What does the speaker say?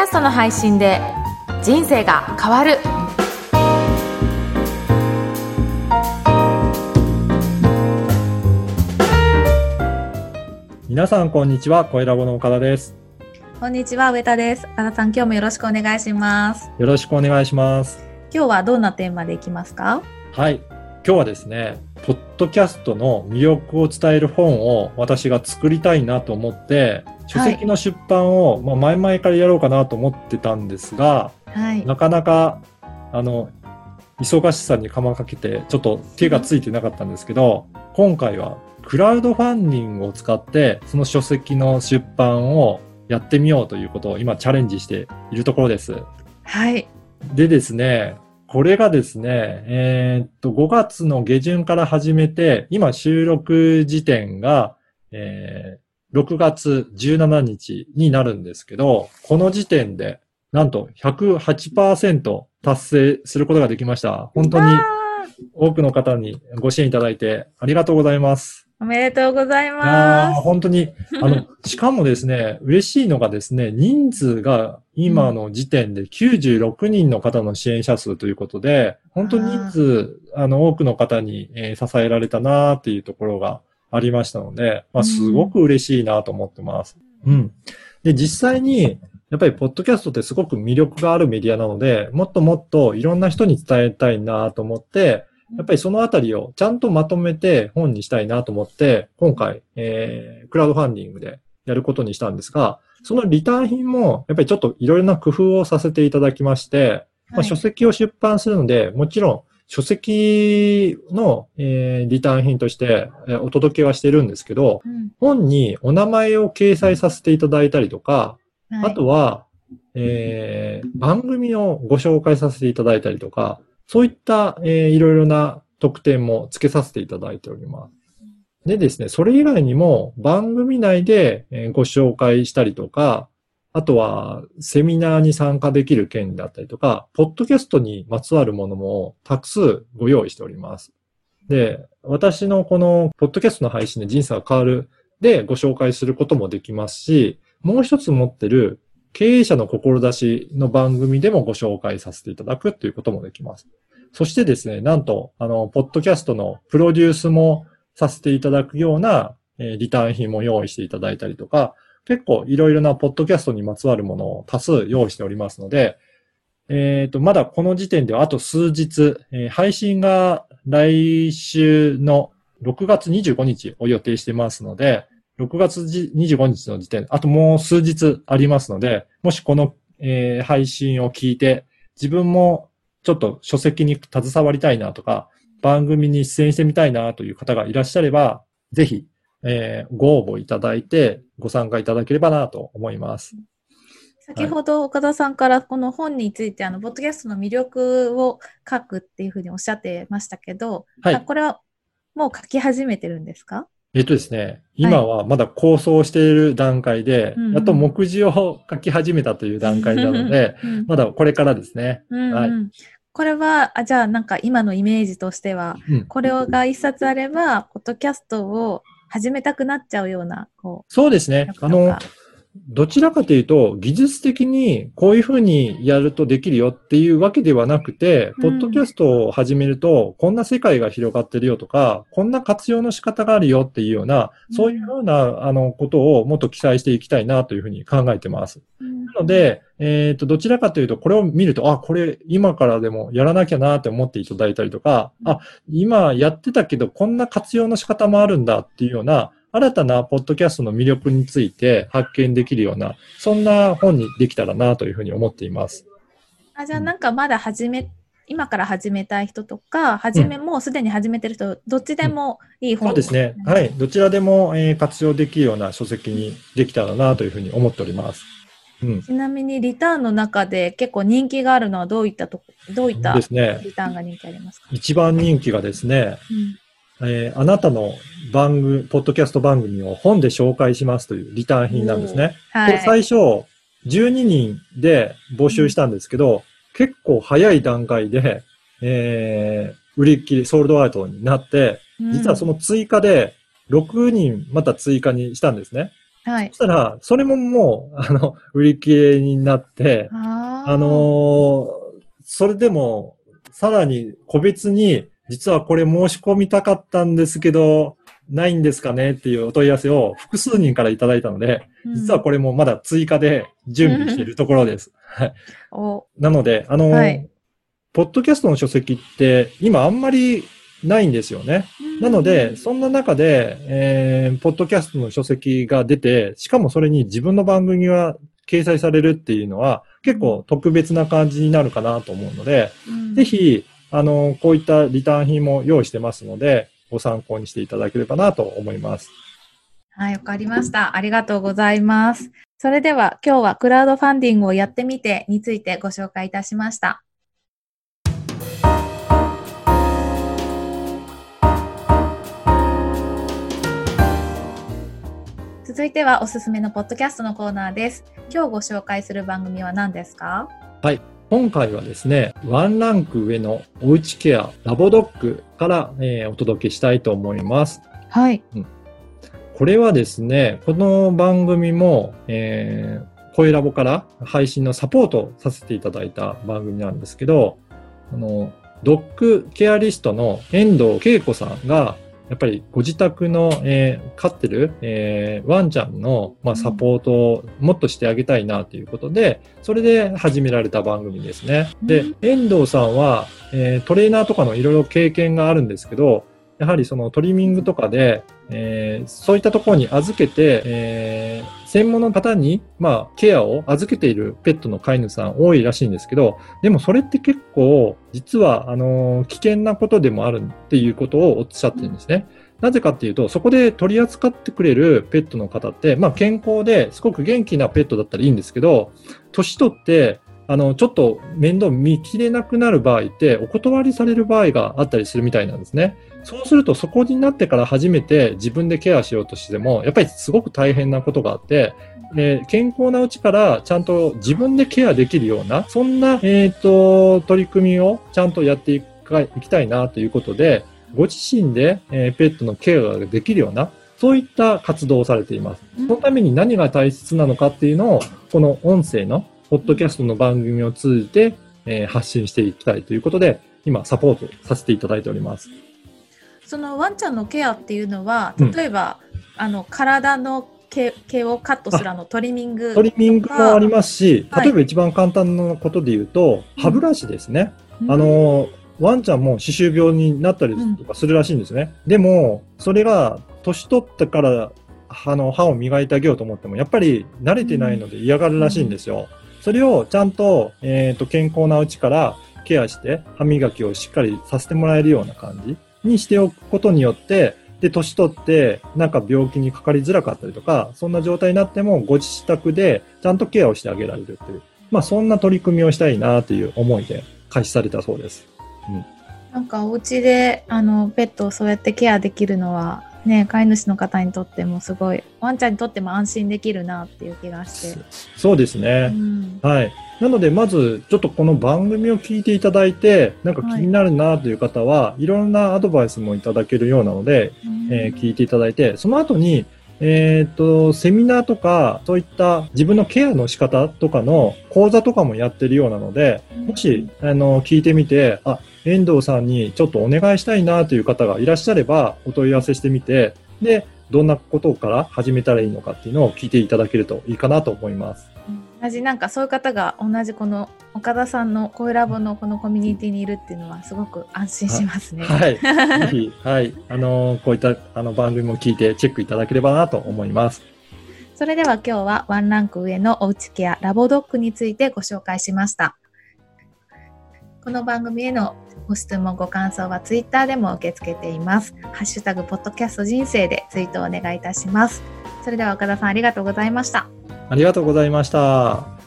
ャストの配信で人生が変わる皆さんこんにちは、声ラボの岡田です。こんにちは、上田です。岡田さん、今日もよろしくお願いします。よろしくお願いします。今日はどんなテーマでいきますか？はい。今日はですね、ポッドキャストの魅力を伝える本を私が作りたいなと思って、書籍の出版を、まあ前々からやろうかなと思ってたんですが、はい。なかなか、あの、忙しさにかまかけて、ちょっと手がついてなかったんですけど、今回はクラウドファンディングを使って、その書籍の出版をやってみようということを今チャレンジしているところです。はい。でですね、これがですね、えーっと、5月の下旬から始めて、今収録時点が、えー6月17日になるんですけど、この時点で、なんと108%達成することができました。本当にわ多くの方にご支援いただいてありがとうございます。ーおめでとうございあまー本当に、あの、しかもですね、嬉しいのがですね、人数が今の時点で96人の方の支援者数ということで、本当に人数、あの、多くの方に、えー支えられたなっていうところがありましたので、まあ、すごく嬉しいなと思ってます。うん。で、実際に、やっぱり、ポッドキャストってすごく魅力があるメディアなので、もっともっといろんな人に伝えたいなと思って、やっぱりそのあたりをちゃんとまとめて本にしたいなと思って、今回、えー、クラウドファンディングでやることにしたんですが、そのリターン品も、やっぱりちょっといろいろな工夫をさせていただきまして、す。まあ、書籍を出版するので、もちろん書籍の、えーリターン品として、えーお届けはしてるんですけど、うん本にお名前を掲載させていただいたりとか、はいあとは、えー番組をご紹介させていただいたりとか、そういった、えーいろいろな特典も付けさせていただいております。でですね、それ以外にも番組内でご紹介したりとか、あとはセミナーに参加できる権利だったりとか、ポッドキャストにまつわるものもたく数ご用意しております。で、私のこのポッドキャストの配信で人生が変わるでご紹介することもできますし、もう一つ持ってる経営者の志の番組でもご紹介させていただくということもできます。そしてですね、なんと、あの、ポッドキャストのプロデュースもさせていただくような、えーリターン品も用意していただいたりとか、結構いろいろなポッドキャストにまつわるものを多数用意しておりますので、えっ、と、まだこの時点ではあと数日、えー配信が来週の6月25日を予定してますので、6月じ25日の時点、あともう数日ありますので、もしこの、えー配信を聞いて、自分もちょっと書籍に携わりたいなとか、番組に出演してみたいなという方がいらっしゃれば、ぜひ、えーご応募いただいて、ご参加いただければなと思います。先ほど岡田さんからこの本について、あの、ポッドキャストの魅力を書くっていうふうにおっしゃってましたけど、はいあこれはもう書き始めてるんですか？えっとですね、今はまだ構想している段階で、うんうん。やっと目次を書き始めたという段階なので、うんまだこれからですね。うんうん。はい。これは、あじゃあなんか今のイメージとしては、うん。これが一冊あれば、ポッドキャストを始めたくなっちゃうような、こそうですう、ね。あのどちらかというと、技術的にこういうふうにやるとできるよっていうわけではなくて、うん。ポッドキャストを始めると、こんな世界が広がってるよとか、こんな活用の仕方があるよっていうような、そういうような、あの、ことをもっと記載していきたいなというふうに考えてます。うん。なので、えっ、と、どちらかというと、これを見ると、あ、これ今からでもやらなきゃなって思っていただいたりとか、あ、今やってたけど、こんな活用の仕方もあるんだっていうような、新たなポッドキャストの魅力について発見できるような、そんな本にできたらなというふうに思っています。あじゃあなんかまだ始め、今から始めたい人とか、始め、もうすでに始めてる人、どっちでもいい本そうですね。はい。どちらでも、えー活用できるような書籍にできたらなというふうに思っております。うん。ちなみにリターンの中で結構人気があるのはどういったと、どういった。リターンが人気ありますか、一番人気がですね、うんえーあなたの番組、ポッドキャスト番組を本で紹介しますというリターン品なんですね。はい。これ最初、12人で募集したんですけど、結構早い段階で、えー売り切り、ソールドアウトになって、実はその、の追加で、6人また追加にしたんですね。はいそ。したら、それももう、あの、売り切れになって、あーあのーそれでも、さらに個別に、実はこれ申し込みたかったんですけど、ないんですかねっていうお問い合わせを複数人からいただいたので、実はこれもまだ追加で準備しているところです。はい。おなので、あのーはいポッドキャストの書籍って今あんまりないんですよね。なので、そんな中で、えー、ポッドキャストの書籍が出て、しかもそれに自分の番組が掲載されるっていうのは、結構特別な感じになるかなと思うので、うんぜひ、あの、こういったリターン品も用意してますので、ご参考にしていただければなと思います。はい、わかりました。ありがとうございます。それでは今日はクラウドファンディングをやってみてについてご紹介いたしました。続いてはおすすめのポッドキャストのコーナーです。今日ご紹介する番組は何ですか？今回はですね、ワンランク上のおうちケアラボドッグから、えーお届けしたいと思います。はい。これはですね、この番組も、えー、声ラボから配信のサポートをさせていただいた番組なんですけど、あの、ドッグケアリストの遠藤恵子さんが、やっぱりご自宅の、えー飼ってる、えーワンちゃんの、まあ、サポートをもっとしてあげたいなということで、それで始められた番組ですね。でうん、遠藤さんは、えートレーナーとかのいろいろ経験があるんですけど、やはりそのトリミングとかで、えーそういったところに預けて、えー専門の方に、まあ、ケアを預けているペットの飼い主さん多いらしいんですけど、でもそれって結構、実は、あのー危険なことでもあるっていうことをおっしゃってるんですね。なぜかっていうと、そこで取り扱ってくれるペットの方って、まあ、健康ですごく元気なペットだったらいいんですけど、年取って、あの、ちょっと面倒見きれなくなる場合って、お断りされる場合があったりするみたいなんですね。そうすると、そこになってから初めて自分でケアしようとしても、やっぱりすごく大変なことがあって、えー健康なうちからちゃんと自分でケアできるような、そんな、えっ、と、取り組みをちゃんとやっていきたいなということで、ご自身で、えーペットのケアができるような、そういった活動をされています。うんそのために何が大切なのかっていうのを、この音声の、ポッドキャストの番組を通じて、えー発信していきたいということで、今、サポートさせていただいております。そのワンちゃんのケアっていうのは、うん例えば、あの、体の毛毛をカットするあのトリミング。トリミングもありますし、はい例えば一番簡単なことで言うと、うん歯ブラシですね。うんあ、の、ワンちゃんも歯周病になったりとかするらしいんですね。でも、それが、年取ってから、あの、歯を磨いてあげようと思っても、やっぱり慣れてないので嫌がるらしいんですよ。それをちゃんと、えっ、と、健康なうちからケアして、歯磨きをしっかりさせてもらえるような感じにしておくことによって、で、年取って、なんか病気にかかりづらかったりとか、そんな状態になっても、ご自宅でちゃんとケアをしてあげられるっていう。まあ、そんな取り組みをしたいなという思いで開始されたそうです。うんなんかお家であのペットをそうやってケアできるのはね飼い主の方にとってもすごいワンちゃんにとっても安心できるなっていう気がして、そうですうね。ん、はい。なので、まず、ちょっとこの番組を聞いていただいて、なんか気になるなという方は、い、ろんなアドバイスもいただけるようなので、えー聞いていただいて、その後に、えっ、と、セミナーとか、そういった自分のケアの仕方とかの講座とかもやってるようなので、もし、あの、聞いてみて、あ、遠藤さんにちょっとお願いしたいなという方がいらっしゃれば、お問い合わせしてみて、で、どんなことから始めたらいいのかっていうのを聞いていただけるといいかなと思います。同じなんかそういう方が同じこの岡田さんの声ラボのこのコミュニティにいるっていうのはすごく安心しますね。はい。ぜひ、はい。あの、こういったあの番組も聞いてチェックいただければなと思います。それでは今日はワンランク上のおうちケアラボドッグについてご紹介しました。この番組へのご質問、ご感想はツイッターでも受け付けています。ハッシュタグ、ポッドキャスト人生でツイートをお願いいたします。それでは岡田さんありがとうございました。ありがとうございました。